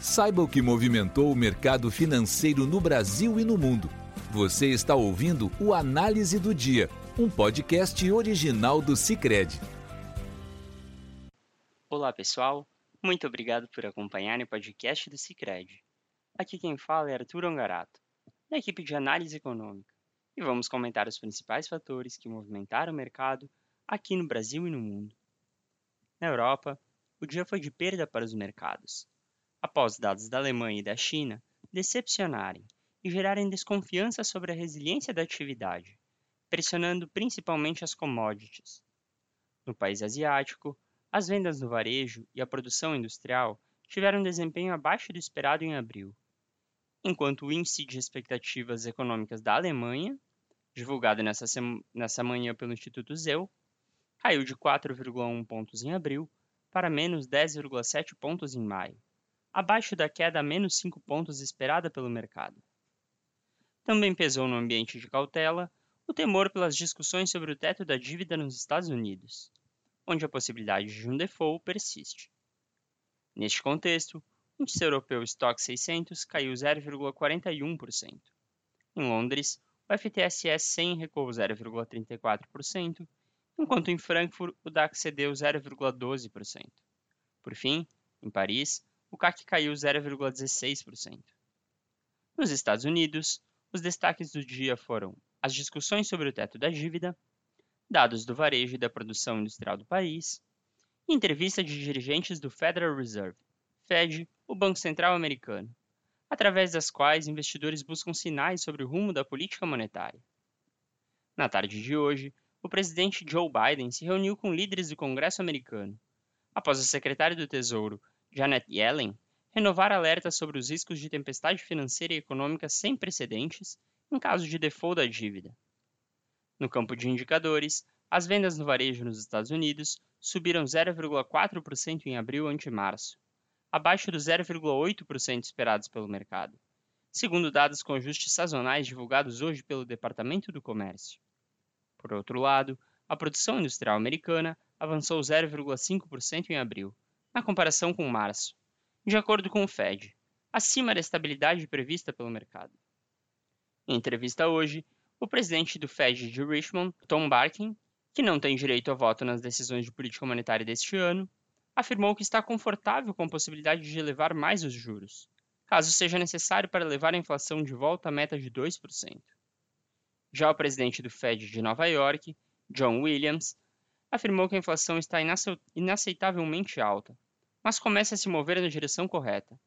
Saiba o que movimentou o mercado financeiro no Brasil e no mundo. Você está ouvindo o Análise do Dia, um podcast original do Cicred. Olá, pessoal. Muito obrigado por acompanhar o podcast do Cicred. Aqui quem fala é Arthur Ongarato, da equipe de análise econômica, e vamos comentar os principais fatores que movimentaram o mercado aqui no Brasil e no mundo. Na Europa, o dia foi de perda para os mercados, após dados da Alemanha e da China decepcionarem e gerarem desconfiança sobre a resiliência da atividade, pressionando principalmente as commodities. No país asiático, as vendas no varejo e a produção industrial tiveram desempenho abaixo do esperado em abril, enquanto o índice de expectativas econômicas da Alemanha, divulgado nessa, nessa manhã pelo Instituto ZEU, caiu de 4,1 pontos em abril para menos 10,7 pontos em maio abaixo da queda a menos 5 pontos esperada pelo mercado. Também pesou no ambiente de cautela o temor pelas discussões sobre o teto da dívida nos Estados Unidos, onde a possibilidade de um default persiste. Neste contexto, o índice europeu Stock 600 caiu 0,41%. Em Londres, o FTSE 100 recuou 0,34%, enquanto em Frankfurt o DAX cedeu 0,12%. Por fim, em Paris, o CAC caiu 0,16%. Nos Estados Unidos, os destaques do dia foram as discussões sobre o teto da dívida, dados do varejo e da produção industrial do país, e entrevista de dirigentes do Federal Reserve, Fed, o Banco Central americano, através das quais investidores buscam sinais sobre o rumo da política monetária. Na tarde de hoje, o presidente Joe Biden se reuniu com líderes do Congresso americano, após o secretário do Tesouro Janet Yellen, renovar alertas sobre os riscos de tempestade financeira e econômica sem precedentes em caso de default da dívida. No campo de indicadores, as vendas no varejo nos Estados Unidos subiram 0,4% em abril ante março, abaixo dos 0,8% esperados pelo mercado, segundo dados com ajustes sazonais divulgados hoje pelo Departamento do Comércio. Por outro lado, a produção industrial americana avançou 0,5% em abril, na comparação com março, de acordo com o Fed, acima da estabilidade prevista pelo mercado. Em entrevista hoje, o presidente do Fed de Richmond, Tom Barkin, que não tem direito a voto nas decisões de política monetária deste ano, afirmou que está confortável com a possibilidade de elevar mais os juros, caso seja necessário para levar a inflação de volta à meta de 2%. Já o presidente do Fed de Nova York, John Williams, afirmou que a inflação está inaceitavelmente alta, mas começa a se mover na direção correta.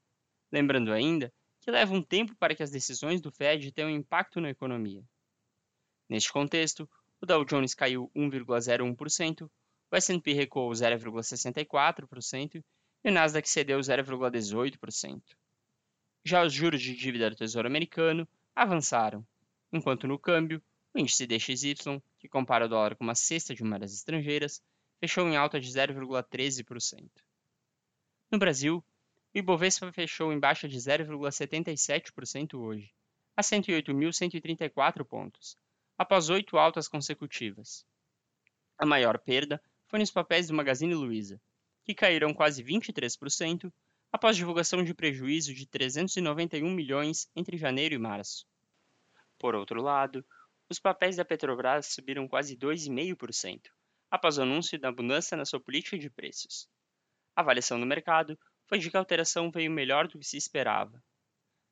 Lembrando ainda que leva um tempo para que as decisões do Fed tenham impacto na economia. Neste contexto, o Dow Jones caiu 1,01%, o S&P recuou 0,64% e o Nasdaq cedeu 0,18%. Já os juros de dívida do Tesouro Americano avançaram, enquanto no câmbio o índice DXY, que compara o dólar com uma cesta de moedas estrangeiras, fechou em alta de 0,13%. No Brasil, o Ibovespa fechou em baixa de 0,77% hoje, a 108.134 pontos, após oito altas consecutivas. A maior perda foi nos papéis do Magazine Luiza, que caíram quase 23% após divulgação de prejuízo de 391 milhões entre janeiro e março. Por outro lado, os papéis da Petrobras subiram quase 2,5%, após o anúncio da mudança na sua política de preços. A avaliação do mercado foi de que a alteração veio melhor do que se esperava.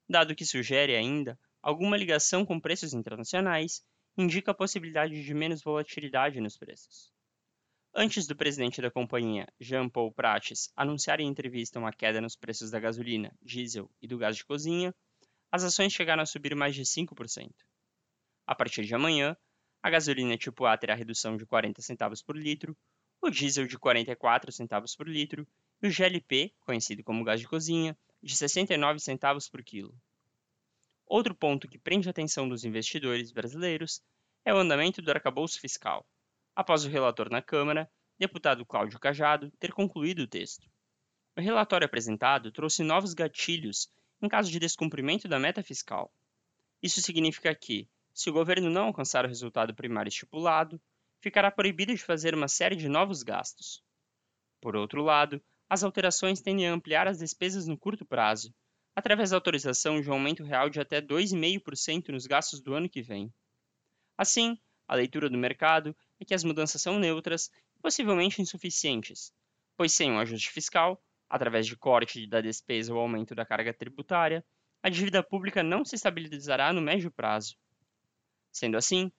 Dado que sugere ainda alguma ligação com preços internacionais, indica a possibilidade de menos volatilidade nos preços. Antes do presidente da companhia, Jean Paul Prates, anunciar em entrevista uma queda nos preços da gasolina, diesel e do gás de cozinha, as ações chegaram a subir mais de 5%. A partir de amanhã, a gasolina tipo A terá redução de 40 centavos por litro, o diesel de 44 centavos por litro e o GLP, conhecido como gás de cozinha, de 69 centavos por quilo. Outro ponto que prende a atenção dos investidores brasileiros é o andamento do arcabouço fiscal, após o relator na Câmara, deputado Cláudio Cajado, ter concluído o texto. O relatório apresentado trouxe novos gatilhos em caso de descumprimento da meta fiscal. Isso significa que, se o governo não alcançar o resultado primário estipulado, ficará proibido de fazer uma série de novos gastos. Por outro lado, as alterações tendem a ampliar as despesas no curto prazo, através da autorização de um aumento real de até 2,5% nos gastos do ano que vem. Assim, a leitura do mercado é que as mudanças são neutras e possivelmente insuficientes, pois sem um ajuste fiscal, através de corte da despesa ou aumento da carga tributária, a dívida pública não se estabilizará no médio prazo. Sendo assim,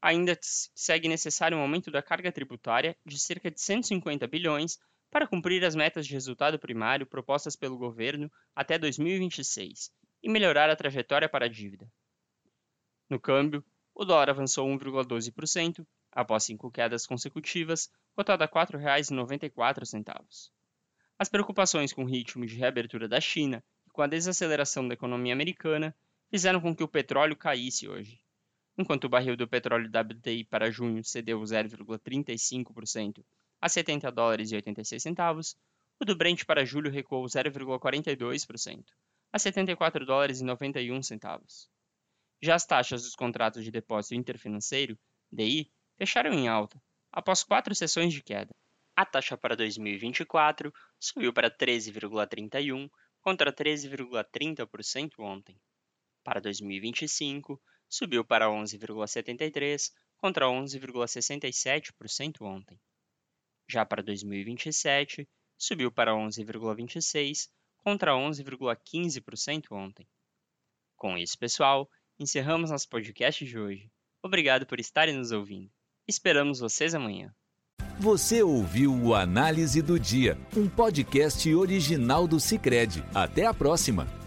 ainda segue necessário um aumento da carga tributária de cerca de 150 bilhões para cumprir as metas de resultado primário propostas pelo governo até 2026 e melhorar a trajetória para a dívida. No câmbio, o dólar avançou 1,12% após cinco quedas consecutivas, cotado a R$ 4,94. As preocupações com o ritmo de reabertura da China e com a desaceleração da economia americana fizeram com que o petróleo caísse hoje. Enquanto o barril do petróleo WTI para junho cedeu 0,35% a 70 dólares e 86 centavos, o do Brent para julho recuou 0,42%, a 74 dólares e 91 centavos. Já as taxas dos contratos de depósito interfinanceiro, DI, fecharam em alta, após quatro sessões de queda. A taxa para 2024 subiu para 13,31 contra 13,30% ontem. Para 2025, subiu para 11,73 contra 11,67% ontem. Já para 2027, subiu para 11,26 contra 11,15% ontem. Com isso, pessoal, encerramos nosso podcast de hoje. Obrigado por estarem nos ouvindo. Esperamos vocês amanhã. Você ouviu o Análise do Dia, um podcast original do Cicred. Até a próxima!